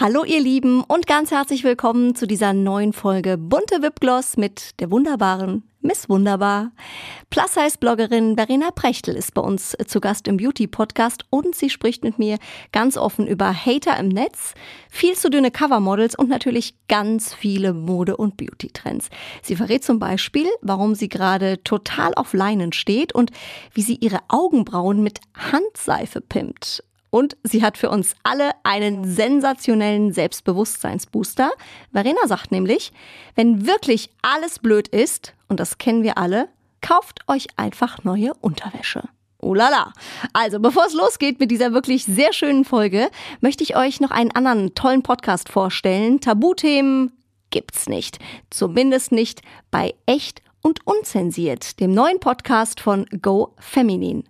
Hallo ihr Lieben und ganz herzlich willkommen zu dieser neuen Folge Bunte Wipgloss mit der wunderbaren Miss Wunderbar. Plus-Size-Bloggerin Verena Prechtl ist bei uns zu Gast im Beauty-Podcast und sie spricht mit mir ganz offen über Hater im Netz, viel zu dünne Covermodels und natürlich ganz viele Mode- und Beauty-Trends. Sie verrät zum Beispiel, warum sie gerade total auf Leinen steht und wie sie ihre Augenbrauen mit Handseife pimpt. Und sie hat für uns alle einen sensationellen Selbstbewusstseinsbooster. Verena sagt nämlich, wenn wirklich alles blöd ist, und das kennen wir alle, kauft euch einfach neue Unterwäsche. Oh la la. Also, bevor es losgeht mit dieser wirklich sehr schönen Folge, möchte ich euch noch einen anderen tollen Podcast vorstellen. Tabuthemen gibt's nicht. Zumindest nicht bei echt und unzensiert, dem neuen Podcast von Go Feminin.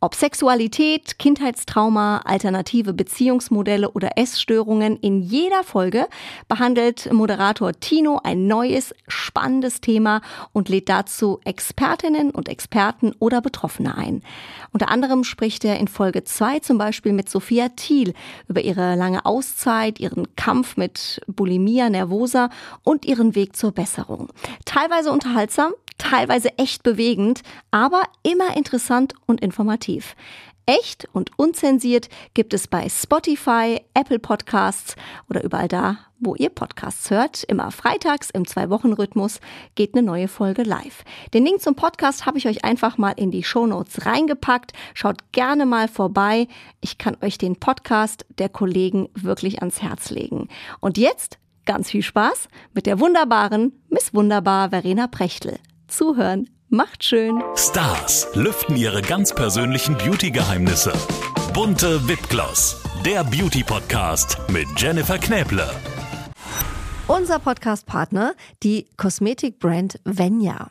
Ob Sexualität, Kindheitstrauma, alternative Beziehungsmodelle oder Essstörungen, in jeder Folge behandelt Moderator Tino ein neues, spannendes Thema und lädt dazu Expertinnen und Experten oder Betroffene ein. Unter anderem spricht er in Folge 2 zum Beispiel mit Sophia Thiel über ihre lange Auszeit, ihren Kampf mit Bulimia nervosa und ihren Weg zur Besserung. Teilweise unterhaltsam, teilweise echt bewegend, aber immer interessant und informativ. Echt und unzensiert gibt es bei Spotify, Apple Podcasts oder überall da, wo ihr Podcasts hört. Immer freitags im Zwei-Wochen-Rhythmus geht eine neue Folge live. Den Link zum Podcast habe ich euch einfach mal in die Show Notes reingepackt. Schaut gerne mal vorbei. Ich kann euch den Podcast der Kollegen wirklich ans Herz legen. Und jetzt ganz viel Spaß mit der wunderbaren Miss Wunderbar Verena Prechtl. Zuhören macht schön. Stars lüften ihre ganz persönlichen Beauty-Geheimnisse. Bunte Wipgloss, der Beauty-Podcast mit Jennifer Knäble. Unser Podcast-Partner, die Kosmetikbrand Venya.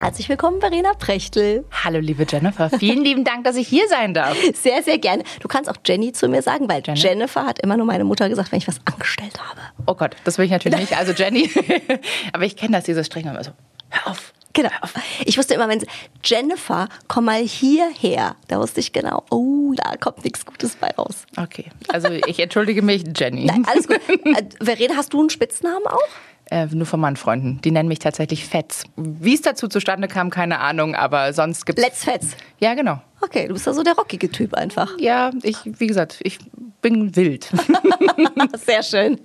Herzlich willkommen, Verena Prechtl. Hallo, liebe Jennifer. Vielen lieben Dank, dass ich hier sein darf. Sehr, sehr gerne. Du kannst auch Jenny zu mir sagen, weil Jenny? Jennifer hat immer nur meine Mutter gesagt, wenn ich was angestellt habe. Oh Gott, das will ich natürlich nicht. Also Jenny. Aber ich kenne das, dieses Streng. Also, hör auf. Genau. Ich wusste immer, wenn sie, Jennifer, komm mal hierher. Da wusste ich genau, oh, da kommt nichts Gutes bei raus. Okay, also ich entschuldige mich, Jenny. Nein, alles gut. Äh, Verena, hast du einen Spitznamen auch? Äh, nur von meinen Freunden. Die nennen mich tatsächlich Fetz. Wie es dazu zustande kam, keine Ahnung, aber sonst gibt's. Let's Fetz. Ja, genau. Okay, du bist ja so der rockige Typ einfach. Ja, ich, wie gesagt, ich bin wild. Sehr schön.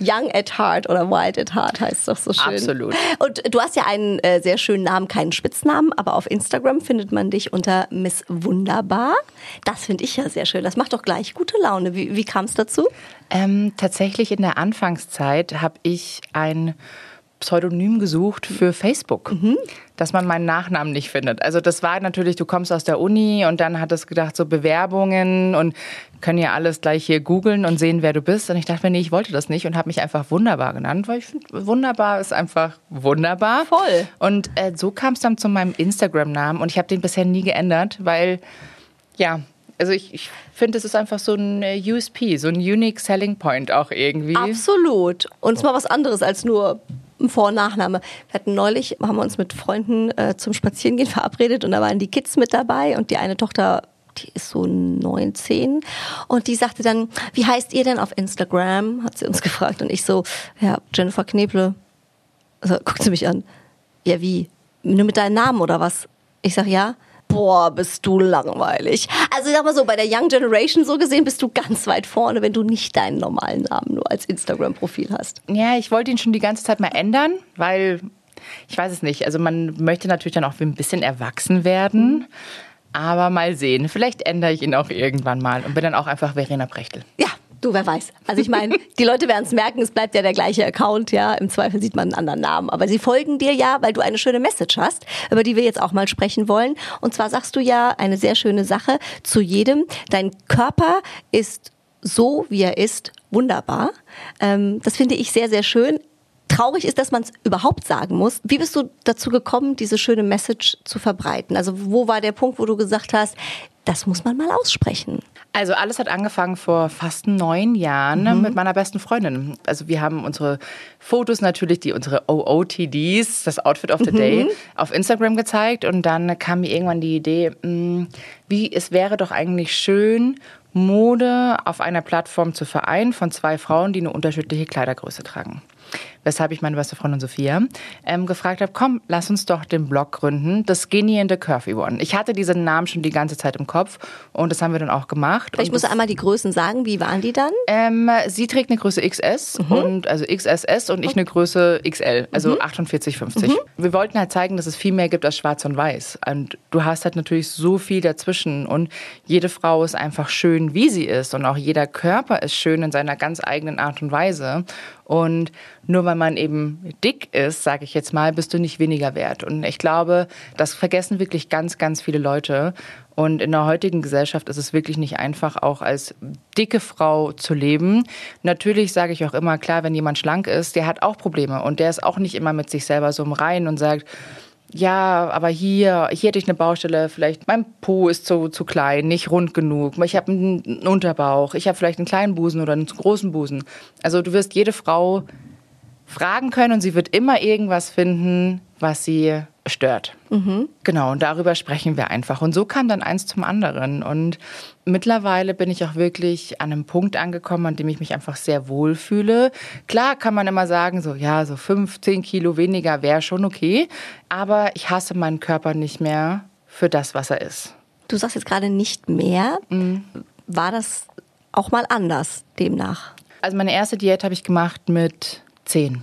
Young at heart oder wild at heart heißt doch so schön. Absolut. Und du hast ja einen äh, sehr schönen Namen, keinen Spitznamen, aber auf Instagram findet man dich unter Miss Wunderbar. Das finde ich ja sehr schön. Das macht doch gleich gute Laune. Wie, wie kam es dazu? Ähm, tatsächlich in der Anfangszeit habe ich ein Pseudonym gesucht für Facebook, dass man meinen Nachnamen nicht findet. Also das war natürlich, du kommst aus der Uni und dann hat es gedacht, so Bewerbungen und können ja alles gleich hier googeln und sehen, wer du bist. Und ich dachte mir, nee, ich wollte das nicht und habe mich einfach wunderbar genannt, weil ich finde, wunderbar ist einfach wunderbar. Voll. Und äh, so kam es dann zu meinem Instagram-Namen und ich habe den bisher nie geändert, weil, ja, also ich, ich finde, es ist einfach so ein äh, USP, so ein Unique Selling Point auch irgendwie. Absolut. Und es mal was anderes als nur Vor- und Nachname. Wir hatten neulich, haben wir uns mit Freunden äh, zum Spazierengehen verabredet und da waren die Kids mit dabei und die eine Tochter die ist so 19 und die sagte dann, wie heißt ihr denn auf Instagram? Hat sie uns gefragt und ich so, ja, Jennifer Kneble. Also guckt sie mich an. Ja, wie? Nur mit deinem Namen oder was? Ich sag ja. Boah, bist du langweilig. Also ich sag mal so, bei der Young Generation so gesehen bist du ganz weit vorne, wenn du nicht deinen normalen Namen nur als Instagram-Profil hast. Ja, ich wollte ihn schon die ganze Zeit mal ändern, weil ich weiß es nicht. Also man möchte natürlich dann auch ein bisschen erwachsen werden. Aber mal sehen. Vielleicht ändere ich ihn auch irgendwann mal und bin dann auch einfach Verena Brechtel. Ja, Du, wer weiß. Also ich meine, die Leute werden es merken, es bleibt ja der gleiche Account, ja. Im Zweifel sieht man einen anderen Namen. Aber sie folgen dir ja, weil du eine schöne Message hast, über die wir jetzt auch mal sprechen wollen. Und zwar sagst du ja eine sehr schöne Sache zu jedem. Dein Körper ist so, wie er ist, wunderbar. Ähm, das finde ich sehr, sehr schön traurig ist, dass man es überhaupt sagen muss. Wie bist du dazu gekommen, diese schöne Message zu verbreiten? Also wo war der Punkt, wo du gesagt hast, das muss man mal aussprechen? Also alles hat angefangen vor fast neun Jahren mhm. mit meiner besten Freundin. Also wir haben unsere Fotos natürlich, die unsere OOTDs, das Outfit of the mhm. Day, auf Instagram gezeigt und dann kam mir irgendwann die Idee, hm, wie es wäre doch eigentlich schön, Mode auf einer Plattform zu vereinen von zwei Frauen, die eine unterschiedliche Kleidergröße tragen weshalb ich meine beste Freundin Sophia ähm, gefragt habe, komm, lass uns doch den Blog gründen, The Skinny and the Curvy One. Ich hatte diesen Namen schon die ganze Zeit im Kopf und das haben wir dann auch gemacht. Ich muss einmal die Größen sagen, wie waren die dann? Ähm, sie trägt eine Größe XS mhm. und also XSS und ich eine Größe XL, also mhm. 48, 50. Mhm. Wir wollten halt zeigen, dass es viel mehr gibt als schwarz und weiß. Und du hast halt natürlich so viel dazwischen und jede Frau ist einfach schön, wie sie ist und auch jeder Körper ist schön in seiner ganz eigenen Art und Weise. Und nur weil man eben dick ist, sage ich jetzt mal, bist du nicht weniger wert. Und ich glaube, das vergessen wirklich ganz, ganz viele Leute. Und in der heutigen Gesellschaft ist es wirklich nicht einfach, auch als dicke Frau zu leben. Natürlich sage ich auch immer, klar, wenn jemand schlank ist, der hat auch Probleme. Und der ist auch nicht immer mit sich selber so im Reinen und sagt, ja, aber hier, hier hätte ich eine Baustelle, vielleicht mein Po ist zu, zu klein, nicht rund genug, ich habe einen Unterbauch, ich habe vielleicht einen kleinen Busen oder einen zu großen Busen. Also du wirst jede Frau fragen können und sie wird immer irgendwas finden, was sie stört. Mhm. Genau, und darüber sprechen wir einfach. Und so kam dann eins zum anderen. Und mittlerweile bin ich auch wirklich an einem Punkt angekommen, an dem ich mich einfach sehr wohl fühle. Klar kann man immer sagen, so ja, so fünf, zehn Kilo weniger wäre schon okay. Aber ich hasse meinen Körper nicht mehr für das, was er ist. Du sagst jetzt gerade nicht mehr. Mhm. War das auch mal anders demnach? Also meine erste Diät habe ich gemacht mit zehn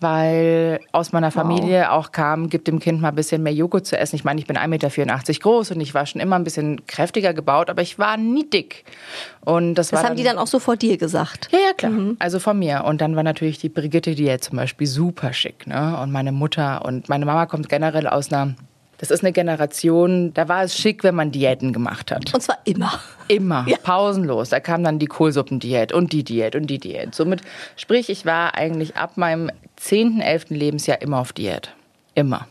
weil aus meiner Familie wow. auch kam, gib dem Kind mal ein bisschen mehr Joghurt zu essen. Ich meine, ich bin 1,84 Meter groß und ich war schon immer ein bisschen kräftiger gebaut, aber ich war nie dick. Und das, das haben dann, die dann auch so vor dir gesagt? Ja, ja, klar. Mhm. Also von mir. Und dann war natürlich die Brigitte Diät zum Beispiel super schick. Ne? Und meine Mutter und meine Mama kommt generell aus einer das ist eine Generation, da war es schick, wenn man Diäten gemacht hat. Und zwar immer. Immer, ja. pausenlos. Da kam dann die Kohlsuppendiät und die Diät und die Diät. Somit, sprich, ich war eigentlich ab meinem 10., 11. Lebensjahr immer auf Diät. Immer.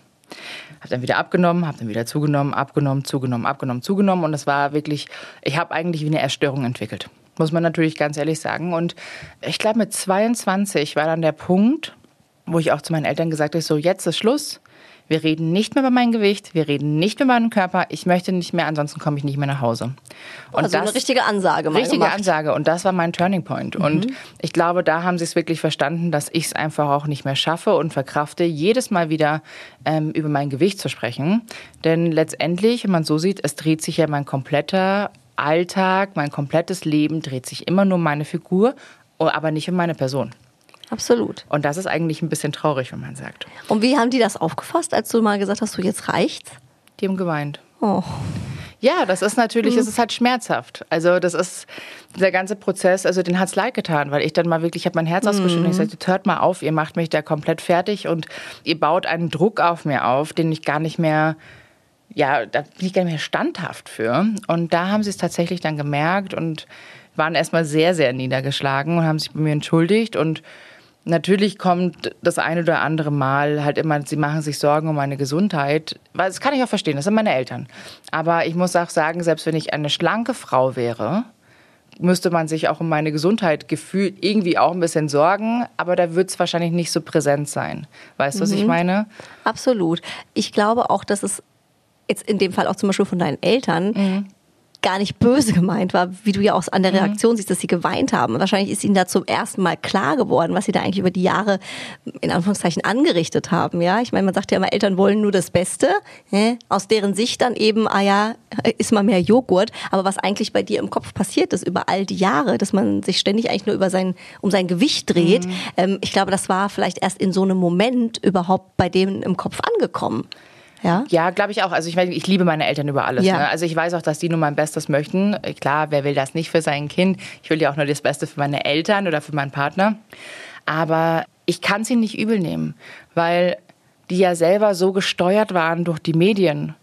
Hab dann wieder abgenommen, hab dann wieder zugenommen, abgenommen, zugenommen, abgenommen, zugenommen. Und das war wirklich, ich habe eigentlich wie eine Erstörung entwickelt. Muss man natürlich ganz ehrlich sagen. Und ich glaube, mit 22 war dann der Punkt, wo ich auch zu meinen Eltern gesagt habe, so jetzt ist Schluss. Wir reden nicht mehr über mein Gewicht, wir reden nicht mehr über meinen Körper. Ich möchte nicht mehr, ansonsten komme ich nicht mehr nach Hause. Und also das, eine richtige Ansage. Mal richtige gemacht. Ansage. Und das war mein Turning Point. Mhm. Und ich glaube, da haben sie es wirklich verstanden, dass ich es einfach auch nicht mehr schaffe und verkrafte, jedes Mal wieder ähm, über mein Gewicht zu sprechen. Denn letztendlich, wenn man so sieht, es dreht sich ja mein kompletter Alltag, mein komplettes Leben dreht sich immer nur um meine Figur, aber nicht um meine Person. Absolut. Und das ist eigentlich ein bisschen traurig, wenn man sagt. Und wie haben die das aufgefasst, als du mal gesagt hast, du jetzt reicht's? Die haben geweint. Oh. Ja, das ist natürlich, mhm. es ist halt schmerzhaft. Also das ist der ganze Prozess, also den hat's leid getan, weil ich dann mal wirklich, ich habe mein Herz mhm. ausgeschüttet und ich sagte, hört mal auf, ihr macht mich da komplett fertig und ihr baut einen Druck auf mir auf, den ich gar nicht mehr, ja, da bin ich gar nicht mehr standhaft für. Und da haben sie es tatsächlich dann gemerkt und waren erstmal sehr, sehr niedergeschlagen und haben sich bei mir entschuldigt und Natürlich kommt das eine oder andere Mal halt immer, sie machen sich Sorgen um meine Gesundheit. Das kann ich auch verstehen, das sind meine Eltern. Aber ich muss auch sagen, selbst wenn ich eine schlanke Frau wäre, müsste man sich auch um meine Gesundheit gefühlt irgendwie auch ein bisschen sorgen, aber da wird es wahrscheinlich nicht so präsent sein. Weißt du, mhm. was ich mhm. meine? Absolut. Ich glaube auch, dass es jetzt in dem Fall auch zum Beispiel von deinen Eltern mhm gar nicht böse gemeint war, wie du ja auch an der mhm. Reaktion mhm. siehst, dass sie geweint haben. wahrscheinlich ist ihnen da zum ersten Mal klar geworden, was sie da eigentlich über die Jahre in Anführungszeichen angerichtet haben. Ja, ich meine, man sagt ja immer, Eltern wollen nur das Beste. Ja? Aus deren Sicht dann eben, ah ja, ist mal mehr Joghurt. Aber was eigentlich bei dir im Kopf passiert ist über all die Jahre, dass man sich ständig eigentlich nur über sein, um sein Gewicht dreht. Mhm. Ähm, ich glaube, das war vielleicht erst in so einem Moment überhaupt bei denen im Kopf angekommen. Ja, Ja, glaube ich auch. Also ich, meine, ich liebe meine Eltern über alles. Ja. Ne? Also ich weiß auch, dass die nur mein Bestes möchten. Klar, wer will das nicht für sein Kind? Ich will ja auch nur das Beste für meine Eltern oder für meinen Partner. Aber ich kann sie nicht übel nehmen, weil die ja selber so gesteuert waren durch die Medien.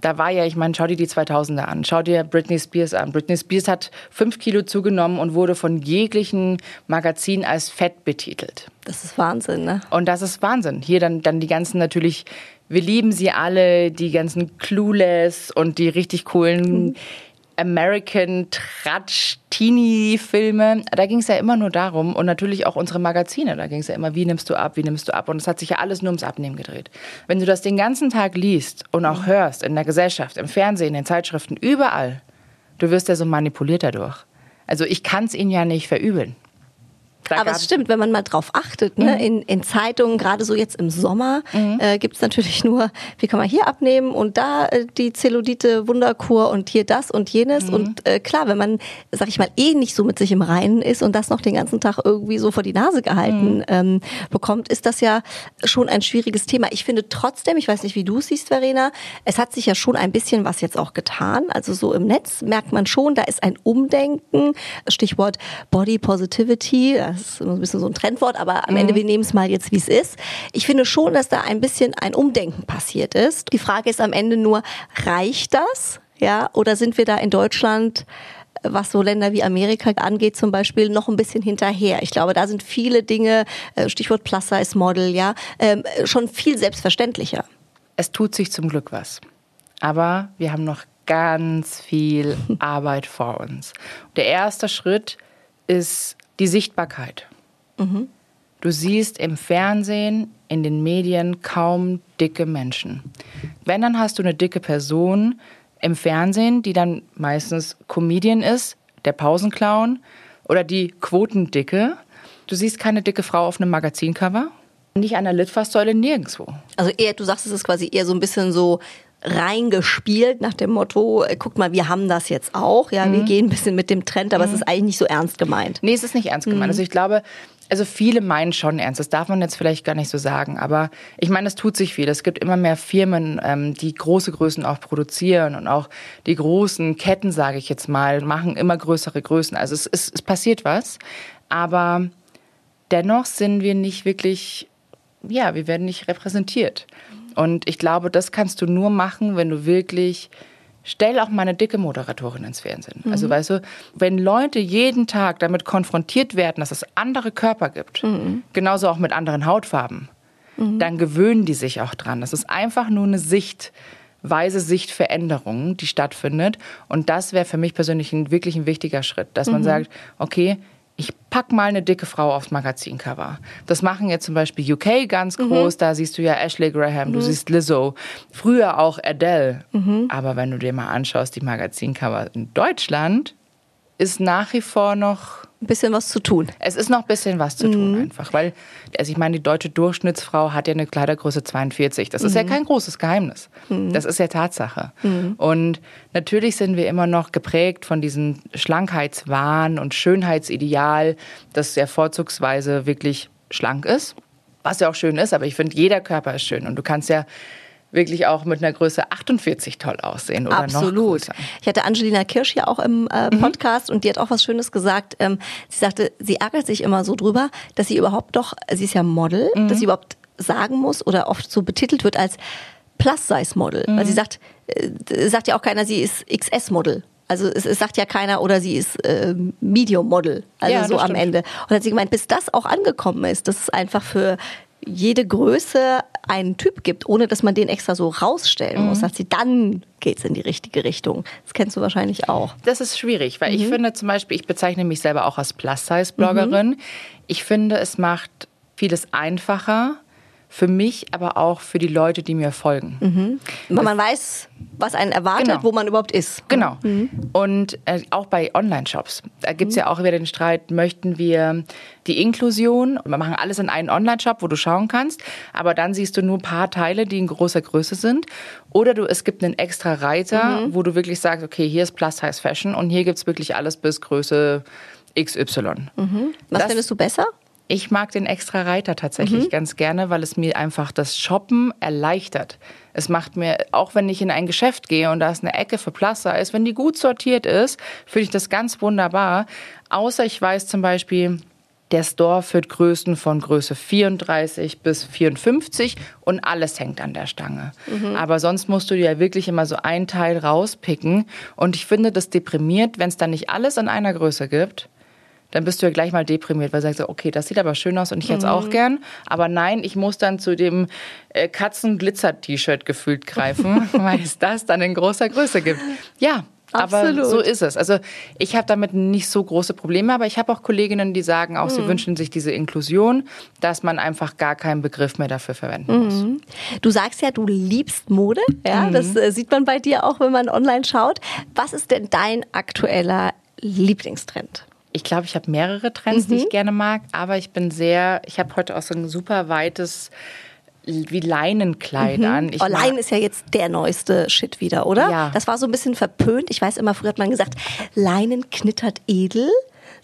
Da war ja, ich meine, schau dir die 2000er an, schau dir Britney Spears an. Britney Spears hat fünf Kilo zugenommen und wurde von jeglichen Magazinen als fett betitelt. das ist Wahnsinn, ne? Und das ist Wahnsinn. Hier dann, dann die ganzen natürlich, wir lieben sie alle, die ganzen Clueless und die richtig coolen American Tratsch Teenie Filme. Da ging es ja immer nur darum und natürlich auch unsere Magazine. Da ging es ja immer, wie nimmst du ab, wie nimmst du ab? Und es hat sich ja alles nur ums Abnehmen gedreht. Wenn du das den ganzen Tag liest und auch hörst in der Gesellschaft, im Fernsehen, in den Zeitschriften, überall, du wirst ja so manipuliert dadurch. Also ich kann es ihnen ja nicht verübeln. Da Aber es stimmt, wenn man mal drauf achtet, ne? in, in Zeitungen, gerade so jetzt im Sommer, äh, gibt es natürlich nur, wie kann man hier abnehmen und da äh, die Zellulite Wunderkur und hier das und jenes. Und äh, klar, wenn man, sag ich mal, eh nicht so mit sich im Reinen ist und das noch den ganzen Tag irgendwie so vor die Nase gehalten ähm, bekommt, ist das ja schon ein schwieriges Thema. Ich finde trotzdem, ich weiß nicht, wie du es siehst, Verena, es hat sich ja schon ein bisschen was jetzt auch getan. Also so im Netz merkt man schon, da ist ein Umdenken, Stichwort Body Positivity, das ist immer ein bisschen so ein Trendwort, aber am Ende, wir nehmen es mal jetzt, wie es ist. Ich finde schon, dass da ein bisschen ein Umdenken passiert ist. Die Frage ist am Ende nur, reicht das? Ja, oder sind wir da in Deutschland was so Länder wie Amerika angeht, zum Beispiel noch ein bisschen hinterher. Ich glaube, da sind viele Dinge, äh, Stichwort Plus-Size-Model, ja, ähm, schon viel selbstverständlicher. es tut sich zum Glück was. Aber wir haben noch ganz viel Arbeit vor uns. Der erste Schritt ist die Sichtbarkeit. Du siehst im Fernsehen, in den Medien kaum dicke Menschen. Wenn, dann hast du eine dicke Person im Fernsehen, die dann meistens Comedian ist, der Pausenclown oder die Quotendicke. Du siehst keine dicke Frau auf einem Magazincover. Nicht an der Litfaßsäule, nirgendwo. Also eher, du sagst, es ist quasi eher so ein bisschen so reingespielt nach dem Motto, äh, guck mal, wir haben das jetzt auch, ja, wir gehen ein bisschen mit dem Trend, aber es ist eigentlich nicht so ernst gemeint. Nee, es ist nicht ernst gemeint. Also ich glaube, also viele meinen schon ernst. Das darf man jetzt vielleicht gar nicht so sagen. Aber ich meine, es tut sich viel. Es gibt immer mehr Firmen, ähm, die große Größen auch produzieren und auch die großen Ketten, sage ich jetzt mal, machen immer größere Größen. Also es, es, es passiert was. Aber dennoch sind wir nicht wirklich, ja, wir werden nicht repräsentiert. Und ich glaube, das kannst du nur machen, wenn du wirklich Stell auch mal eine dicke Moderatorin ins Fernsehen. Also weißt du, wenn Leute jeden Tag damit konfrontiert werden, dass es andere Körper gibt, genauso auch mit anderen Hautfarben, dann gewöhnen die sich auch dran. Das ist einfach nur eine Sichtweise, Sichtveränderung, die stattfindet. Und das wäre für mich persönlich ein, wirklich ein wichtiger Schritt, dass man sagt, okay, ich pack mal eine dicke Frau aufs Magazincover. Das machen jetzt zum Beispiel UK ganz groß. Da siehst du ja Ashley Graham, du siehst Lizzo, früher auch Adele. Aber wenn du dir mal anschaust, die Magazincover in Deutschland ist nach wie vor noch Ein bisschen was zu tun. es ist noch ein bisschen was zu tun einfach, weil, also ich meine, die deutsche Durchschnittsfrau hat ja eine Kleidergröße 42. Das ist ja kein großes Geheimnis. Das ist ja Tatsache. Und natürlich sind wir immer noch geprägt von diesem Schlankheitswahn und Schönheitsideal, das ja vorzugsweise wirklich schlank ist. Was ja auch schön ist, aber ich finde, jeder Körper ist schön. Und du kannst ja wirklich auch mit einer Größe 48 toll aussehen oder noch Absolut. Ich hatte Angelina Kirsch ja auch im äh, Podcast und die hat auch was Schönes gesagt. Ähm, sie sagte, sie ärgert sich immer so drüber, dass sie überhaupt doch, sie ist ja Model, dass sie überhaupt sagen muss oder oft so betitelt wird als Plus-Size-Model. Weil sie sagt, äh, sagt ja auch keiner, sie ist XS-Model. Also es, es sagt ja keiner oder sie ist äh, Medium-Model. Also Ja, so das am stimmt. Ende. Und hat sie gemeint, bis das auch angekommen ist, dass es einfach für jede Größe einen Typ gibt, ohne dass man den extra so rausstellen Mhm. muss, sagt sie, dann geht's in die richtige Richtung. Das kennst du wahrscheinlich auch. Das ist schwierig, weil ich finde zum Beispiel, ich bezeichne mich selber auch als Plus-Size-Bloggerin. Ich finde, es macht vieles einfacher für mich, aber auch für die Leute, die mir folgen. Weil man weiß, was einen erwartet, Genau. wo man überhaupt ist. Genau. Und äh, auch bei Online-Shops. Da gibt's ja auch wieder den Streit, möchten wir die Inklusion, wir machen alles in einen Online-Shop, wo du schauen kannst, aber dann siehst du nur ein paar Teile, die in großer Größe sind. Oder du, es gibt einen extra Reiter, wo du wirklich sagst, okay, hier ist Plus-Size Fashion und hier gibt's wirklich alles bis Größe XY. Was Das- findest du besser? Ich mag den extra Reiter tatsächlich mhm. ganz gerne, weil es mir einfach das Shoppen erleichtert. Es macht mir, auch wenn ich in ein Geschäft gehe und da ist eine Ecke für Plus ist, wenn die gut sortiert ist, finde ich das ganz wunderbar. Außer ich weiß zum Beispiel, der Store führt Größen von Größe 34 bis 54 und alles hängt an der Stange. Mhm. Aber sonst musst du dir ja wirklich immer so ein Teil rauspicken. Und ich finde das deprimiert, wenn es dann nicht alles in einer Größe gibt dann bist du ja gleich mal deprimiert, weil du sagst, okay, das sieht aber schön aus und ich hätte es mhm. auch gern. Aber nein, ich muss dann zu dem äh, Katzen-Glitzer-T-Shirt gefühlt greifen, weil es das dann in großer Größe gibt. Ja, Absolut. Aber so ist es. Also ich habe damit nicht so große Probleme, aber ich habe auch Kolleginnen, die sagen auch, mhm. sie wünschen sich diese Inklusion, dass man einfach gar keinen Begriff mehr dafür verwenden muss. Mhm. Du sagst ja, du liebst Mode. Ja, mhm. das äh, sieht man bei dir auch, wenn man online schaut. Was ist denn dein aktueller Lieblingstrend? Ich glaube, ich habe mehrere Trends, mhm. die ich gerne mag, aber ich bin sehr, ich habe heute auch so ein super weites wie Leinenkleid mhm. an. Ich oh, Leinen ist ja jetzt der neueste Shit wieder, oder? Ja. Das war so ein bisschen verpönt. Ich weiß immer, früher hat man gesagt, Leinen knittert edel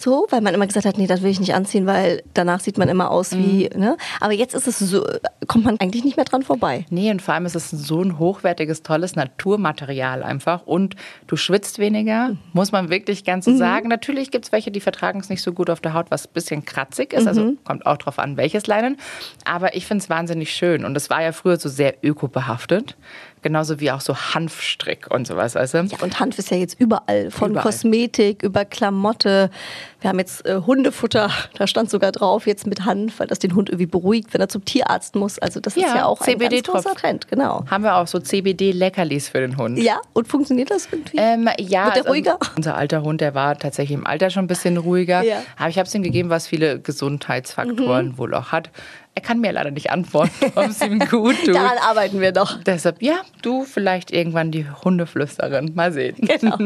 so, weil man immer gesagt hat, nee, das will ich nicht anziehen, weil danach sieht man immer aus wie, mhm. ne? Aber jetzt ist es so, kommt man eigentlich nicht mehr dran vorbei. Nee, und vor allem ist es so ein hochwertiges, tolles Naturmaterial einfach und du schwitzt weniger, mhm. muss man wirklich ganz so mhm. sagen. Natürlich gibt es welche, die vertragen es nicht so gut auf der Haut, was ein bisschen kratzig ist, also mhm. kommt auch drauf an, welches Leinen. Aber ich finde es wahnsinnig schön und es war ja früher so sehr ökobehaftet. Genauso wie auch so Hanfstrick und sowas. Also. Ja, und Hanf ist ja jetzt überall. Von überall. Kosmetik über Klamotte. Wir haben jetzt äh, Hundefutter, da stand sogar drauf, jetzt mit Hanf, weil das den Hund irgendwie beruhigt, wenn er zum Tierarzt muss. Also das ja, ist ja auch ein ganz großer Trend, genau. Haben wir auch so CBD-Leckerlis für den Hund. Ja, und funktioniert das irgendwie? Ähm, ja. Wird der also, ruhiger? Unser alter Hund, der war tatsächlich im Alter schon ein bisschen ruhiger. Ja. Aber ich habe es ihm gegeben, was viele Gesundheitsfaktoren mhm. wohl auch hat. Er kann mir leider nicht antworten, ob es ihm gut tut. Daran arbeiten wir doch. Deshalb, ja, du vielleicht irgendwann die Hundeflüsterin. Mal sehen. Genau.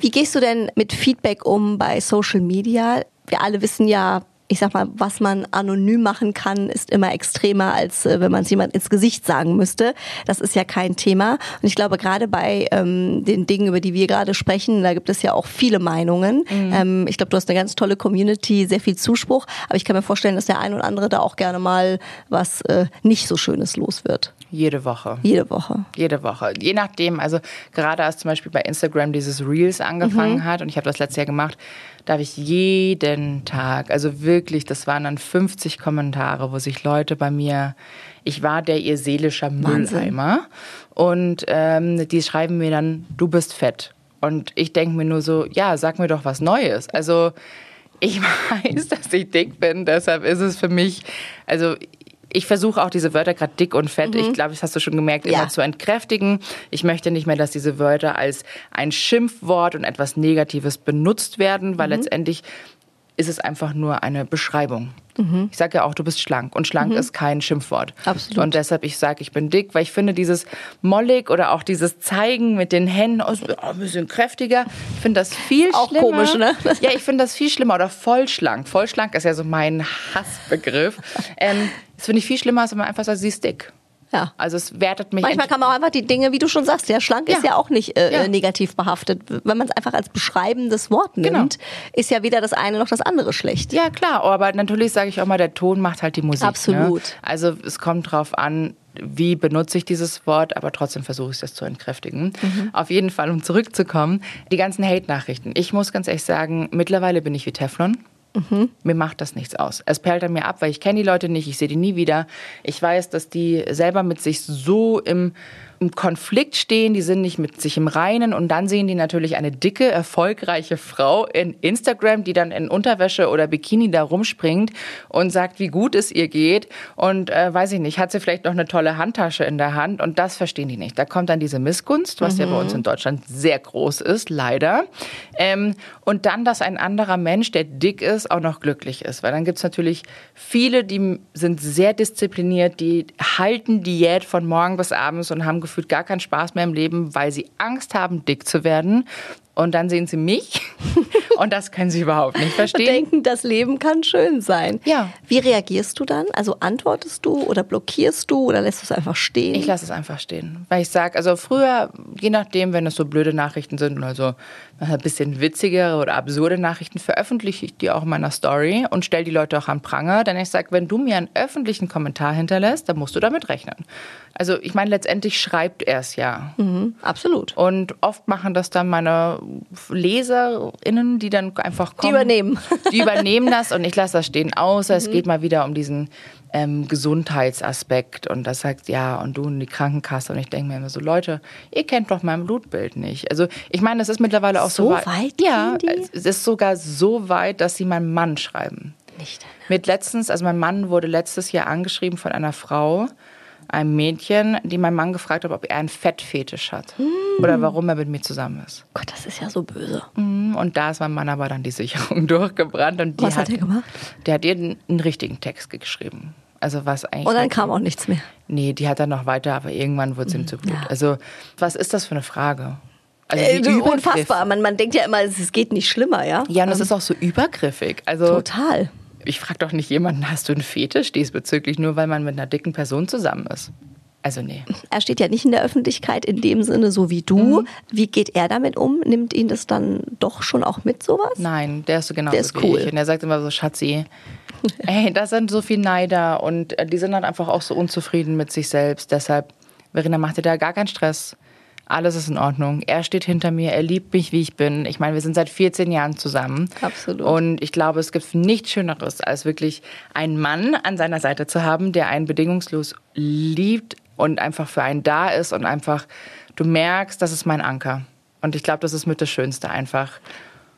Wie gehst du denn mit Feedback um bei Social Media? Wir alle wissen ja, ich sag mal, was man anonym machen kann, ist immer extremer, als äh, wenn man es jemand ins Gesicht sagen müsste. Das ist ja kein Thema. Und ich glaube, gerade bei ähm, den Dingen, über die wir gerade sprechen, da gibt es ja auch viele Meinungen. Mhm. Ähm, ich glaube, du hast eine ganz tolle Community, sehr viel Zuspruch. Aber ich kann mir vorstellen, dass der ein oder andere da auch gerne mal was äh, nicht so Schönes los wird. Jede Woche. Jede Woche. Jede Woche. Je nachdem, also gerade als zum Beispiel bei Instagram dieses Reels angefangen mhm. hat und ich habe das letztes Jahr gemacht, da habe ich jeden Tag, also wirklich, das waren dann 50 Kommentare, wo sich Leute bei mir, ich war der ihr seelischer Mülleimer und ähm, die schreiben mir dann, du bist fett. Und ich denke mir nur so, ja, sag mir doch was Neues. Also ich weiß, dass ich dick bin, deshalb ist es für mich, also ich versuche auch diese Wörter gerade dick und fett, mhm. ich glaube, das hast du schon gemerkt, immer ja. zu entkräftigen. Ich möchte nicht mehr, dass diese Wörter als ein Schimpfwort und etwas Negatives benutzt werden, weil mhm. letztendlich ist es einfach nur eine Beschreibung. Mhm. Ich sage ja auch, du bist schlank und schlank mhm. ist kein Schimpfwort. Absolut. Und deshalb ich sage, ich bin dick, weil ich finde dieses mollig oder auch dieses Zeigen mit den Händen, oh, ein bisschen kräftiger, ich finde das viel auch schlimmer. Auch komisch, ne? Ja, ich finde das viel schlimmer oder vollschlank. Vollschlank ist ja so mein Hassbegriff. ähm, das finde ich viel schlimmer, als wenn man einfach sagt, sie ist dick. Ja. Also es wertet mich. Manchmal kann man auch einfach die Dinge, wie du schon sagst, ja, schlank ja. ist ja auch nicht äh, ja. negativ behaftet. Wenn man es einfach als beschreibendes Wort genau. nimmt, genau. ist ja weder das eine noch das andere schlecht. Ja, klar, aber natürlich sage ich auch mal, der Ton macht halt die Musik. Ne? Absolut. Ne? Also es kommt drauf an, wie benutze ich dieses Wort, aber trotzdem versuche ich das zu entkräftigen. Mhm. Auf jeden Fall, um zurückzukommen, die ganzen Hate-Nachrichten. Ich muss ganz ehrlich sagen, mittlerweile bin ich wie Teflon. Mhm. Mir macht das nichts aus. Es perlt an mir ab, weil ich kenne die Leute nicht, ich sehe die nie wieder. Ich weiß, dass die selber mit sich so im im Konflikt stehen, die sind nicht mit sich im Reinen und dann sehen die natürlich eine dicke, erfolgreiche Frau in Instagram, die dann in Unterwäsche oder Bikini da rumspringt und sagt, wie gut es ihr geht und äh, weiß ich nicht, hat sie vielleicht noch eine tolle Handtasche in der Hand und das verstehen die nicht. Da kommt dann diese Missgunst, was mhm. ja bei uns in Deutschland sehr groß ist, leider. Ähm, und dann, dass ein anderer Mensch, der dick ist, auch noch glücklich ist, weil dann gibt es natürlich viele, die sind sehr diszipliniert, die halten Diät von morgen bis abends und haben gefühlt gar keinen Spaß mehr im Leben, weil sie Angst haben, dick zu werden. Und dann sehen sie mich und das können sie überhaupt nicht verstehen. Und denken, das Leben kann schön sein. Ja. Wie reagierst du dann? Also antwortest du oder blockierst du oder lässt du es einfach stehen? Ich lasse es einfach stehen. Weil ich sage, also früher, je nachdem, wenn es so blöde Nachrichten sind, also ein bisschen witzigere oder absurde Nachrichten veröffentliche ich die auch in meiner Story und stelle die Leute auch an Pranger. Denn ich sage, wenn du mir einen öffentlichen Kommentar hinterlässt, dann musst du damit rechnen. Also ich meine, letztendlich schreibt er es ja. Mhm, absolut. Und oft machen das dann meine LeserInnen, die dann einfach kommen. Die übernehmen. Die übernehmen das und ich lasse das stehen, außer mhm. es geht mal wieder um diesen ähm, Gesundheitsaspekt und das sagt, ja, und du und die Krankenkasse. Und ich denke mir immer so, Leute, ihr kennt doch mein Blutbild nicht. Also ich meine, es ist mittlerweile auch so, so weit. weit ja, es ist sogar so weit, dass sie meinen Mann schreiben. Nicht. Mit letztens, also mein Mann wurde letztes Jahr angeschrieben von einer Frau, einem Mädchen, die mein Mann gefragt hat, ob er einen Fettfetisch hat. Mm. Oder warum er mit mir zusammen ist. Gott, das ist ja so böse. Mm, und da ist mein Mann aber dann die Sicherung durchgebrannt. Und was hat er gemacht? Der hat ihr einen, einen richtigen Text geschrieben. Also was eigentlich. Und dann kam auch nichts mehr. Nee, die hat dann noch weiter, aber irgendwann wurde es ihm mm, zu blöd. Ja. Also, was ist das für eine Frage? Also äh, unfassbar. Man, man denkt ja immer, es geht nicht schlimmer, ja? Ja, und es um, ist auch so übergriffig. Also, total. Ich frage doch nicht jemanden, hast du einen Fetisch diesbezüglich, nur weil man mit einer dicken Person zusammen ist. Also nee. Er steht ja nicht in der Öffentlichkeit in dem Sinne, so wie du. Mhm. Wie geht er damit um? Nimmt ihn das dann doch schon auch mit sowas? Nein, der ist so genau der ist cool. Ich. Und er sagt immer so, Schatzi, ey, da sind so viele Neider und äh, die sind dann einfach auch so unzufrieden mit sich selbst. Deshalb, Verena, mach dir da gar keinen Stress. Alles ist in Ordnung. Er steht hinter mir, er liebt mich, wie ich bin. Ich meine, wir sind seit 14 Jahren zusammen. Absolut. Und ich glaube, es gibt nichts Schöneres, als wirklich einen Mann an seiner Seite zu haben, der einen bedingungslos liebt und einfach für einen da ist und einfach, du merkst, das ist mein Anker. Und ich glaube, das ist mit das Schönste einfach.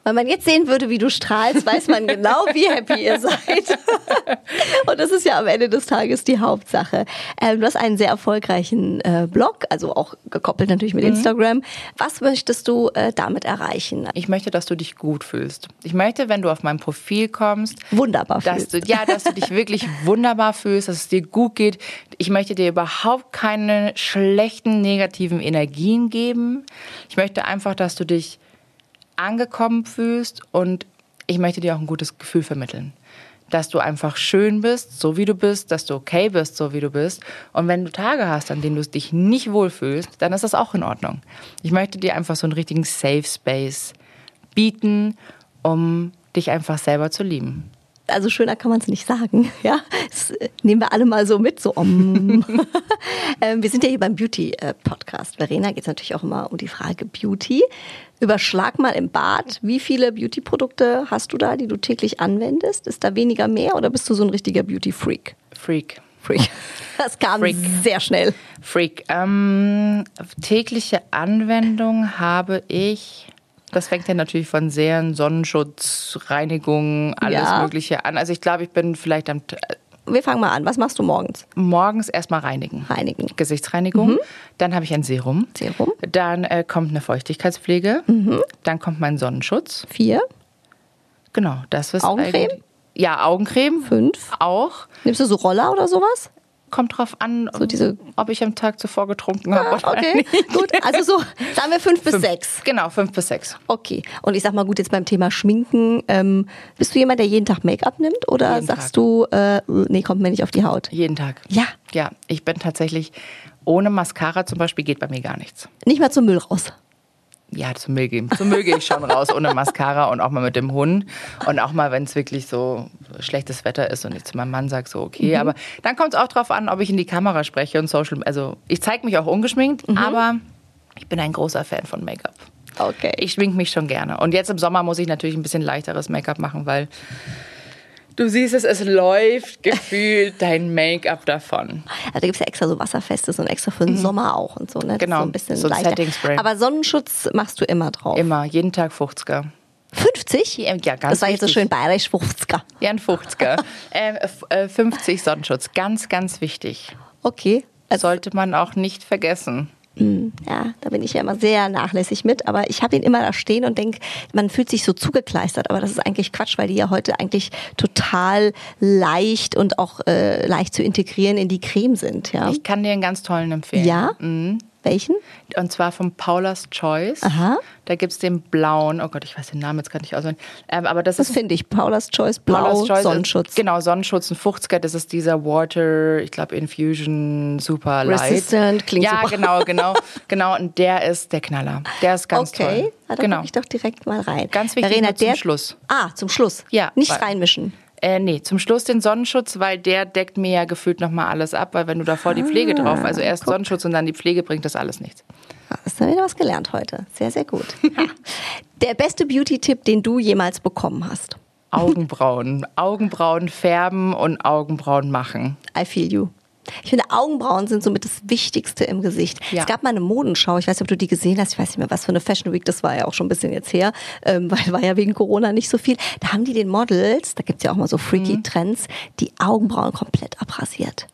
Wenn man jetzt sehen würde, wie du strahlst, weiß man genau, wie happy ihr seid. Und das ist ja am Ende des Tages die Hauptsache. Ähm, du hast einen sehr erfolgreichen äh, Blog, also auch gekoppelt natürlich mit mhm. Instagram. Was möchtest du äh, damit erreichen? Ich möchte, dass du dich gut fühlst. Ich möchte, wenn du auf mein Profil kommst, wunderbar dass fühlst. Du, ja, dass du dich wirklich wunderbar fühlst, dass es dir gut geht. Ich möchte dir überhaupt keine schlechten, negativen Energien geben. Ich möchte einfach, dass du dich angekommen fühlst und ich möchte dir auch ein gutes Gefühl vermitteln. Dass du einfach schön bist, so wie du bist, dass du okay bist, so wie du bist. Und wenn du Tage hast, an denen du dich nicht wohlfühlst, dann ist das auch in Ordnung. Ich möchte dir einfach so einen richtigen Safe Space bieten, um dich einfach selber zu lieben also schöner kann man es nicht sagen. Ja, das äh, nehmen wir alle mal so mit, so um. ähm, wir sind ja hier beim Beauty-Podcast. Verena geht es natürlich auch immer um die Frage Beauty. Überschlag mal im Bad. Wie viele Beauty-Produkte hast du da, die du täglich anwendest? Ist da weniger mehr oder bist du so ein richtiger Beauty-Freak? Freak. Freak. Das kam Freak. sehr schnell. Freak. Ähm, tägliche Anwendung habe ich das fängt ja natürlich von Serien, Sonnenschutz, Reinigung, alles ja. Mögliche an. Also ich glaube, ich bin vielleicht am. Wir fangen mal an. Was machst du morgens? Morgens erstmal reinigen. Reinigen. Gesichtsreinigung. Mhm. Dann habe ich ein Serum. Serum. Dann äh, kommt eine Feuchtigkeitspflege. Mhm. Dann kommt mein Sonnenschutz. Vier. Genau, das ist Augencreme? Ja, Augencreme. Fünf. Auch. Nimmst du so Roller oder sowas? Kommt drauf an, so diese ob ich am Tag zuvor getrunken habe. Ah, okay, gut. Also so, sagen wir fünf bis fünf, sechs. Genau, fünf bis sechs. Okay. Und ich sag mal gut, jetzt beim Thema Schminken, ähm, bist du jemand, der jeden Tag Make-up nimmt oder jeden sagst Tag. du, äh, nee, kommt mir nicht auf die Haut? Jeden Tag. Ja. Ja, ich bin tatsächlich, ohne Mascara zum Beispiel geht bei mir gar nichts. Nicht mal zum Müll raus ja, zum Müll gehen. Zum Müll gehe ich schon raus ohne Mascara und auch mal mit dem Hund. Und auch mal, wenn es wirklich so schlechtes Wetter ist und ich zu meinem Mann sage, so okay. Mhm. Aber dann kommt es auch drauf an, ob ich in die Kamera spreche und Social. Also ich zeige mich auch ungeschminkt, mhm. aber ich bin ein großer Fan von Make-up. Okay. Ich schminke mich schon gerne. Und jetzt im Sommer muss ich natürlich ein bisschen leichteres Make-up machen, weil Du siehst es, es läuft gefühlt dein Make-up davon. Also da gibt es ja extra so Wasserfestes und extra für den mhm. Sommer auch und so. Ne? Genau, so ein bisschen so leichter. Aber Sonnenschutz machst du immer drauf? Immer, jeden Tag 50er. 50? Ja, ganz Das war jetzt so schön bayerisch 50er. Ja, ein 50er. ähm, 50 äh, Sonnenschutz, ganz, ganz wichtig. Okay. Also Sollte man auch nicht vergessen. Ja, da bin ich ja immer sehr nachlässig mit, aber ich habe ihn immer da stehen und denke, man fühlt sich so zugekleistert, aber das ist eigentlich Quatsch, weil die ja heute eigentlich total leicht und auch äh, leicht zu integrieren in die Creme sind. Ja? Ich kann dir einen ganz tollen empfehlen. Ja? Mhm. Welchen? Und zwar von Paula's Choice. Aha. Da gibt es den blauen, oh Gott, ich weiß den Namen jetzt gar nicht auswendig. Ähm, aber das, Das ist finde ich. Paula's Choice Blau Paula's Choice ist- Sonnenschutz. Genau, Sonnenschutz, ein 50er. Das ist dieser Water, ich glaube, Infusion Super Light. Resistant, klingt Ja, super. genau, genau. Genau, und der ist der Knaller. Der ist ganz okay, toll. Ah, da genau. ich doch direkt mal rein. Ganz wichtig, Verena, zum der, Schluss. Ah, zum Schluss. Ja, Nicht reinmischen. Äh, nee, zum Schluss den Sonnenschutz, weil der deckt mir ja gefühlt nochmal alles ab, weil wenn du davor die Pflege drauf, also erst Sonnenschutz und dann die Pflege, bringt das alles nichts. Ah, Hast du wieder was gelernt heute. Sehr, sehr gut. Der beste Beauty-Tipp, den du jemals bekommen hast. Augenbrauen. Augenbrauen färben und Augenbrauen machen. I feel you. Ich finde, Augenbrauen sind somit das Wichtigste im Gesicht. Ja. Es gab mal eine Modenschau, ich weiß nicht, ob du die gesehen hast, ich weiß nicht mehr, was für eine Fashion Week, das war ja auch schon ein bisschen jetzt her, ähm, weil war ja wegen Corona nicht so viel. Da haben die den Models, da gibt's ja auch mal so freaky Mhm. Trends, die Augenbrauen komplett abrasiert.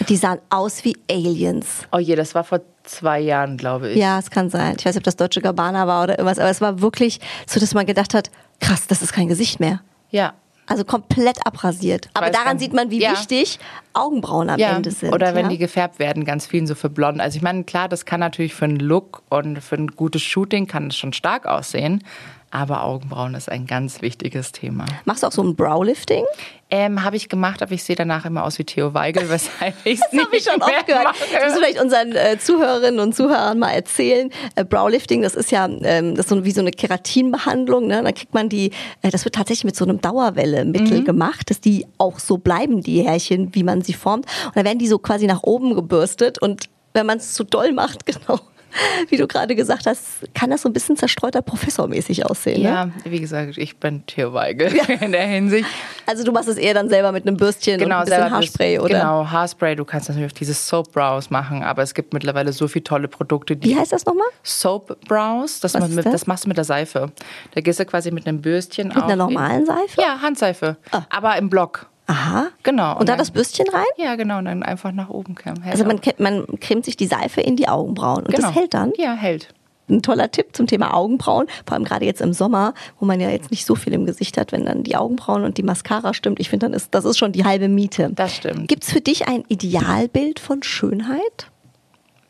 Und die sahen aus wie Aliens. Oh je, das war vor zwei Jahren, glaube ich. Ja, es kann sein. Ich weiß nicht, ob das deutsche Gabbana war oder irgendwas, aber es war wirklich so, dass man gedacht hat, krass, das ist kein Gesicht mehr. Ja. Also komplett abrasiert. Aber Weiß daran sieht man, wie Ja. wichtig Augenbrauen am Ja, Ende sind. oder wenn ja? die gefärbt werden, ganz vielen so für blond. Also ich meine, klar, das kann natürlich für einen Look und für ein gutes Shooting kann es schon stark aussehen, aber Augenbrauen ist ein ganz wichtiges Thema. Machst du auch so ein Browlifting? Ähm, habe ich gemacht, aber ich sehe danach immer aus wie Theo Weigel, weshalb ich es nicht habe ich schon mehr oft gehört. mache. Das vielleicht unseren äh, Zuhörerinnen und Zuhörern mal erzählen. Äh, Browlifting, das ist ja ähm, das ist so wie so eine Keratinbehandlung. Ne? Dann kriegt man die, äh, das wird tatsächlich mit so einem Dauerwellemittel gemacht, dass die auch so bleiben, die Härchen, wie man sie formt. Und dann werden die so quasi nach oben gebürstet. Und wenn man es zu doll macht, genau, wie du gerade gesagt hast, kann das so ein bisschen zerstreuter Professormäßig aussehen. Ne? Ja, wie gesagt, ich bin Theo Weigel in der Hinsicht. Also du machst es eher dann selber mit einem Bürstchen und ein bisschen Haarspray, bist- oder? Genau, Haarspray. Du kannst natürlich auch diese Soap Brows machen, aber es gibt mittlerweile so viele tolle Produkte, die Wie heißt das nochmal? Soap Brows, das, mit, das? das machst du mit der Seife. Da gehst du quasi mit einem Bürstchen Mit einer normalen Seife? Ja, Handseife. Aber im Block. Aha. Genau. Und da dann- das Bürstchen rein? Ja, genau. Und dann einfach nach oben kämmen. Also man, man cremt sich die Seife in die Augenbrauen und genau. das hält dann. Ja, hält. Ein toller Tipp zum Thema Augenbrauen, vor allem gerade jetzt im Sommer, wo man ja jetzt nicht so viel im Gesicht hat, wenn dann die Augenbrauen und die Mascara stimmt. Ich finde, dann ist das ist schon die halbe Miete. Das stimmt. Gibt es für dich ein Idealbild von Schönheit?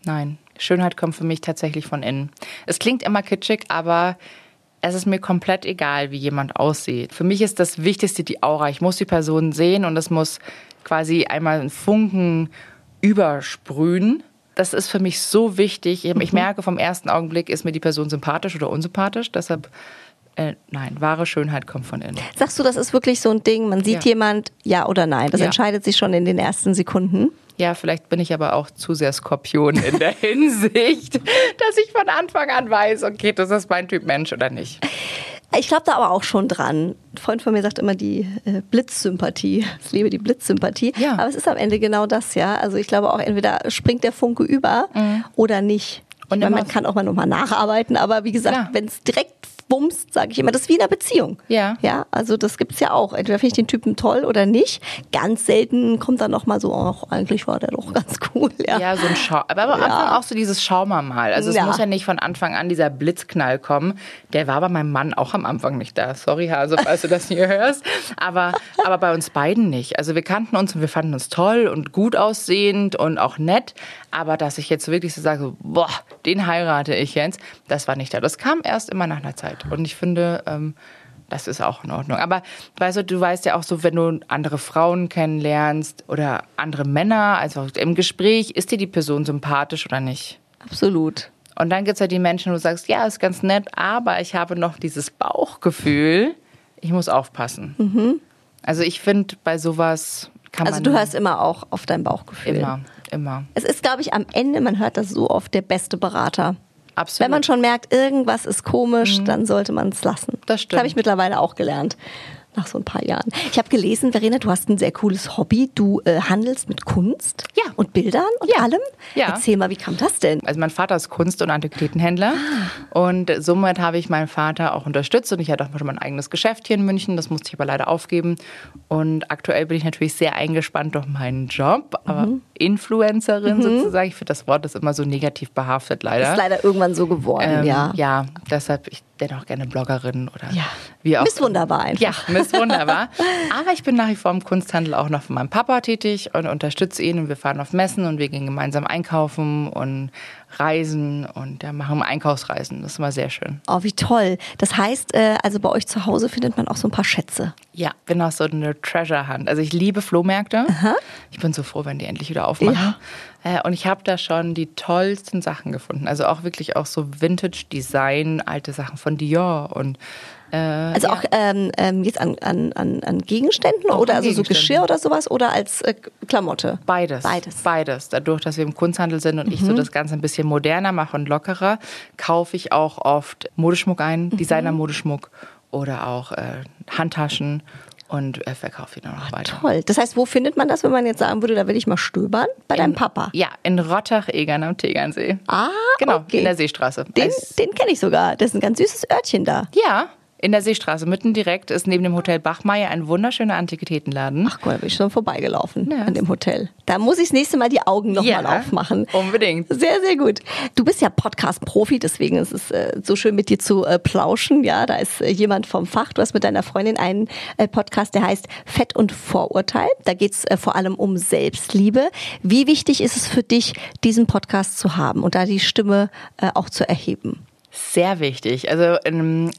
Nein, Schönheit kommt für mich tatsächlich von innen. Es klingt immer kitschig, aber es ist mir komplett egal, wie jemand aussieht. Für mich ist das Wichtigste die Aura. Ich muss die Person sehen und es muss quasi einmal einen Funken übersprühen. Das ist für mich so wichtig. Ich ich merke vom ersten Augenblick, ist mir die Person sympathisch oder unsympathisch. Deshalb, äh, nein, wahre Schönheit kommt von innen. Sagst du, das ist wirklich so ein Ding, man sieht Ja. jemand, ja oder nein? Das Ja. entscheidet sich schon in den ersten Sekunden. Ja, vielleicht bin ich aber auch zu sehr Skorpion in der Hinsicht, dass ich von Anfang an weiß, okay, das ist mein Typ Mensch oder nicht. Ich glaube da aber auch schon dran. Ein Freund von mir sagt immer die äh, Blitzsympathie. Ich liebe die Blitzsympathie. Ja. Aber es ist am Ende genau das, ja. Also ich glaube auch, entweder springt der Funke über oder nicht. Und meine, man kann auch mal nochmal nacharbeiten, aber wie gesagt, wenn es direkt bumst, sage ich immer, das ist wie in einer Beziehung. Ja. Ja, also das gibt's ja auch. Entweder finde ich den Typen toll oder nicht. Ganz selten kommt dann nochmal so, ach, eigentlich war der doch ganz cool, ja. Ja, so ein Schau. Aber am Anfang auch so dieses Schau mal mal. Also es Ja. muss ja nicht von Anfang an dieser Blitzknall kommen. Der war bei meinem Mann auch am Anfang nicht da. Sorry, Hase, falls du das hier hörst. Aber, aber bei uns beiden nicht. Also wir kannten uns und wir fanden uns toll und gut aussehend und auch nett. Aber dass ich jetzt wirklich so sage, boah, den heirate ich jetzt, das war nicht da. Das kam erst immer nach einer Zeit. Und ich finde, ähm, das ist auch in Ordnung. Aber weißt du, du weißt ja auch so, wenn du andere Frauen kennenlernst oder andere Männer, also im Gespräch, ist dir die Person sympathisch oder nicht? Absolut. Und dann gibt es ja die Menschen, wo du sagst, ja, ist ganz nett, aber ich habe noch dieses Bauchgefühl, ich muss aufpassen. Also ich finde, bei sowas kann Also man du hörst immer auch auf dein Bauchgefühl. immer, immer. Es ist, glaube ich, am Ende, man hört das so oft, der beste Berater. Absolut. Wenn man schon merkt, irgendwas ist komisch, dann sollte man es lassen. Mhm. Das stimmt. habe ich mittlerweile auch gelernt. Nach so ein paar Jahren. Ich habe gelesen, Verena, du hast ein sehr cooles Hobby. Du äh, handelst mit Kunst Ja. und Bildern und Ja. allem. Ja. Erzähl mal, wie kam das denn? Also mein Vater ist Kunst- und Antiquitätenhändler und somit habe ich meinen Vater auch unterstützt und ich hatte auch schon mein eigenes Geschäft hier in München, das musste ich aber leider aufgeben und aktuell bin ich natürlich sehr eingespannt durch meinen Job, aber Influencerin sozusagen, ich finde das Wort ist immer so negativ behaftet leider. Ist leider irgendwann so geworden, Ähm, ja. ja, deshalb ich dennoch gerne Bloggerin oder Ja. wie auch. Miss Wunderbar einfach. Ja, Miss Wunderbar. Aber ich bin nach wie vor im Kunsthandel auch noch von meinem Papa tätig und unterstütze ihn und wir fahren auf Messen und wir gehen gemeinsam einkaufen und reisen und ja, machen Einkaufsreisen. Das ist immer sehr schön. Oh, wie toll. Das heißt, äh, also bei euch zu Hause findet man auch so ein paar Schätze. Ja, bin auch so eine Treasure Hunt. Also ich liebe Flohmärkte. Aha. Ich bin so froh, wenn die endlich wieder aufmachen. Ja. Äh, und ich habe da schon die tollsten Sachen gefunden. Also auch wirklich auch so Vintage-Design, alte Sachen von Dior und äh, also ja. auch ähm, ähm, jetzt an, an, an Gegenständen auch oder an also so Geschirr oder sowas oder als äh, Klamotte? Beides. Beides. Beides. Dadurch, dass wir im Kunsthandel sind und mhm. ich so mhm. das Ganze ein bisschen moderner mache und lockerer, kaufe ich auch oft Modeschmuck ein, mhm. Designer-Modeschmuck oder auch äh, Handtaschen und äh, verkaufe ihn dann noch oh, weiter. Toll. Das heißt, wo findet man das, wenn man jetzt sagen würde, da will ich mal stöbern? Bei in, deinem Papa? Ja, in Rottach-Egern am Tegernsee. Ah, genau, okay. in der Seestraße. Den, den kenne ich sogar. Das ist ein ganz süßes Örtchen da. Ja, in der Seestraße, mitten direkt, ist neben dem Hotel Bachmeier ein wunderschöner Antiquitätenladen. Ach Gott, da bin ich schon vorbeigelaufen ja. an dem Hotel. Da muss ich das nächste Mal die Augen nochmal ja, aufmachen. Unbedingt. Sehr, sehr gut. Du bist ja Podcast-Profi, deswegen ist es äh, so schön mit dir zu äh, plauschen. Ja, da ist äh, jemand vom Fach. Du hast mit deiner Freundin einen äh, Podcast, der heißt Fett und Vorurteil. Da geht's äh, vor allem um Selbstliebe. Wie wichtig ist es für dich, diesen Podcast zu haben und da die Stimme äh, auch zu erheben? Sehr wichtig. Also ähm,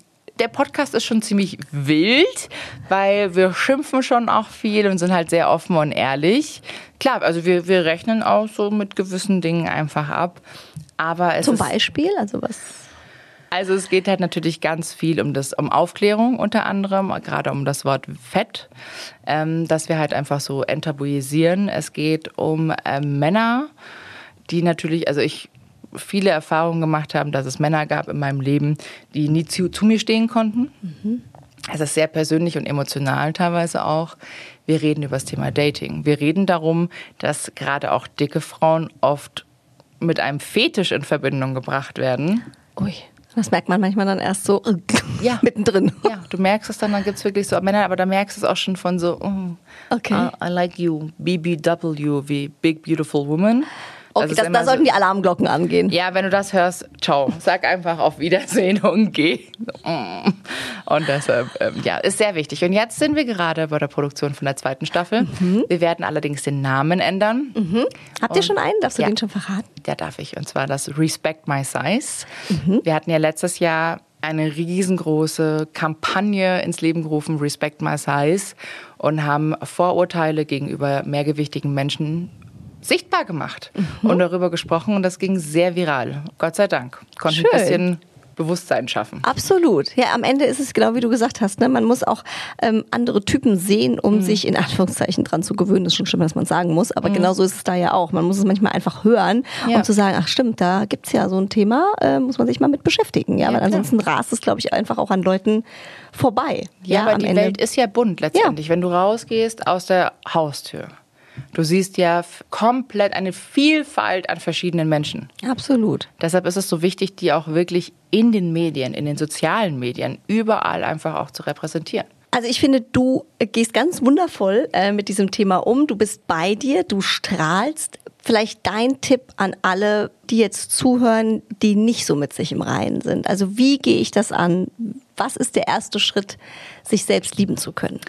der Podcast ist schon ziemlich wild, weil wir schimpfen schon auch viel und sind halt sehr offen und ehrlich. Klar, also wir, wir rechnen auch so mit gewissen Dingen einfach ab. Aber es Zum Beispiel? Also was? Also es geht halt natürlich ganz viel um das, um Aufklärung unter anderem, gerade um das Wort Fett, ähm, dass wir halt einfach so enttabuisieren. Es geht um äh, Männer, die natürlich, also ich viele Erfahrungen gemacht haben, dass es Männer gab in meinem Leben, die nie zu, zu mir stehen konnten. Mhm. Es ist sehr persönlich und emotional teilweise auch. Wir reden über das Thema Dating. Wir reden darum, dass gerade auch dicke Frauen oft mit einem Fetisch in Verbindung gebracht werden. Ui. Das merkt man manchmal dann erst so ja. mittendrin. Ja, du merkst es dann, dann gibt es wirklich so Männer, aber da merkst du es auch schon von so, oh, okay. I, I like you, BBW, wie Big Beautiful Woman. Okay, das, da sollten die Alarmglocken angehen. Ja, wenn du das hörst, ciao. Sag einfach auf Wiedersehen und geh. Und deshalb, ähm, ja, ist sehr wichtig. Und jetzt sind wir gerade bei der Produktion von der zweiten Staffel. Mhm. Wir werden allerdings den Namen ändern. Mhm. Habt ihr schon einen? Darfst du ja, den schon verraten? Ja, darf ich. Und zwar das Respect My Size. Mhm. Wir hatten ja letztes Jahr eine riesengroße Kampagne ins Leben gerufen, Respect My Size, und haben Vorurteile gegenüber mehrgewichtigen Menschen sichtbar gemacht mhm. und darüber gesprochen und das ging sehr viral. Gott sei Dank. Konnte Schön. ein bisschen Bewusstsein schaffen. Absolut. Ja, am Ende ist es genau wie du gesagt hast. Ne? Man muss auch ähm, andere Typen sehen, um mhm. sich in Anführungszeichen dran zu gewöhnen. Das ist schon schlimm, dass man sagen muss. Aber mhm. genauso ist es da ja auch. Man muss es manchmal einfach hören, ja. um zu sagen, ach stimmt, da gibt es ja so ein Thema, äh, muss man sich mal mit beschäftigen. Ja, ja weil ansonsten rast es, glaube ich, einfach auch an Leuten vorbei. Ja, ja aber die Ende. Welt ist ja bunt letztendlich. Wenn du rausgehst aus der Haustür Du siehst ja komplett eine Vielfalt an verschiedenen Menschen. Absolut. Deshalb ist es so wichtig, die auch wirklich in den Medien, in den sozialen Medien, überall einfach auch zu repräsentieren. Also ich finde, du gehst ganz wundervoll äh, mit diesem Thema um. Du bist bei dir, du strahlst. Vielleicht dein Tipp an alle, die jetzt zuhören, die nicht so mit sich im Reinen sind. Also wie gehe ich das an? Was ist der erste Schritt, sich selbst lieben zu können?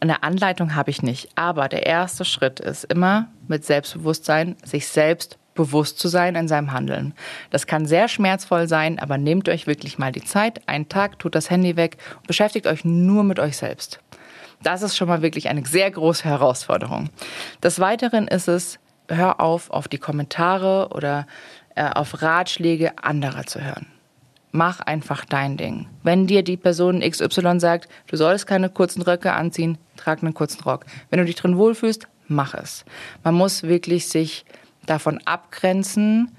Eine Anleitung habe ich nicht, aber der erste Schritt ist immer mit Selbstbewusstsein, sich selbst bewusst zu sein in seinem Handeln. Das kann sehr schmerzvoll sein, aber nehmt euch wirklich mal die Zeit, einen Tag, tut das Handy weg und beschäftigt euch nur mit euch selbst. Das ist schon mal wirklich eine sehr große Herausforderung. Des Weiteren ist es, hör auf, auf die Kommentare oder äh, auf Ratschläge anderer zu hören mach einfach dein Ding. Wenn dir die Person XY sagt, du sollst keine kurzen Röcke anziehen, trag einen kurzen Rock. Wenn du dich drin wohlfühlst, mach es. Man muss wirklich sich davon abgrenzen,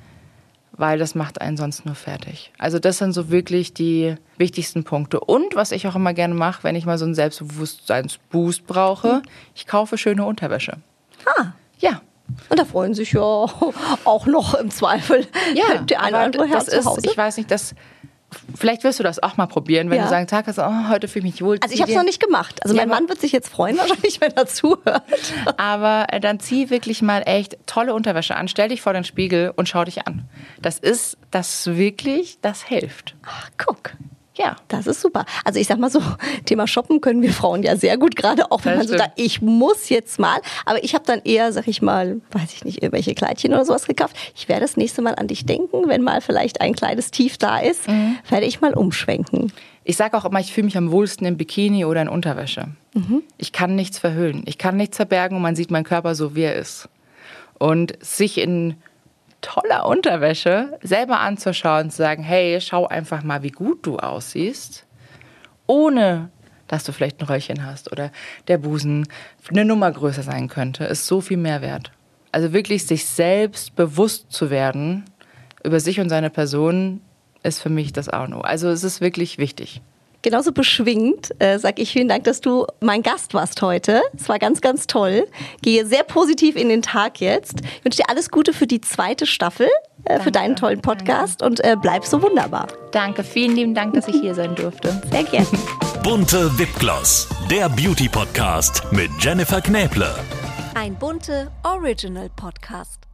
weil das macht einen sonst nur fertig. Also das sind so wirklich die wichtigsten Punkte. Und was ich auch immer gerne mache, wenn ich mal so einen Selbstbewusstseinsboost brauche, mhm. ich kaufe schöne Unterwäsche. Ah. Ja. Und da freuen sich ja auch noch im Zweifel ja, der eine oder andere Herr zu Hause. Ist, ich weiß nicht, das Vielleicht wirst du das auch mal probieren, wenn ja. du sagen, Tag hast, oh, heute fühle ich mich wohl. Also ich habe es noch nicht gemacht. Also mein Mann wird sich jetzt freuen wahrscheinlich, wenn er zuhört. Aber äh, dann zieh wirklich mal echt tolle Unterwäsche an, stell dich vor den Spiegel und schau dich an. Das ist das wirklich, das hilft. Ach, guck. Ja. Das ist super. Also ich sag mal so, Thema Shoppen können wir Frauen ja sehr gut, gerade auch wenn Das man so stimmt. sagt, ich muss jetzt mal. Aber ich habe dann eher, sag ich mal, weiß ich nicht, irgendwelche Kleidchen oder sowas gekauft. Ich werde das nächste Mal an dich denken, wenn mal vielleicht ein kleines Tief da ist, Mhm. werde ich mal umschwenken. Ich sage auch immer, ich fühle mich am wohlsten im Bikini oder in Unterwäsche. Ich kann nichts verhüllen. Ich kann nichts verbergen und man sieht meinen Körper so, wie er ist. Und sich in toller Unterwäsche selber anzuschauen und zu sagen, hey, schau einfach mal, wie gut du aussiehst, ohne dass du vielleicht ein Röllchen hast oder der Busen eine Nummer größer sein könnte, ist so viel mehr wert. Also wirklich sich selbst bewusst zu werden über sich und seine Person ist für mich das A und O. Also es ist wirklich wichtig. Genauso beschwingt äh, sage ich vielen Dank, dass du mein Gast warst heute. Es war ganz, ganz toll. Gehe sehr positiv in den Tag jetzt. Ich wünsche dir alles Gute für die zweite Staffel, äh, für deinen tollen Podcast und äh, bleib so wunderbar. Danke, vielen lieben Dank, dass ich hier sein durfte. Sehr gerne. Bunte Wipgloss, der Beauty Podcast mit Jennifer Knäble. Ein bunte Original Podcast.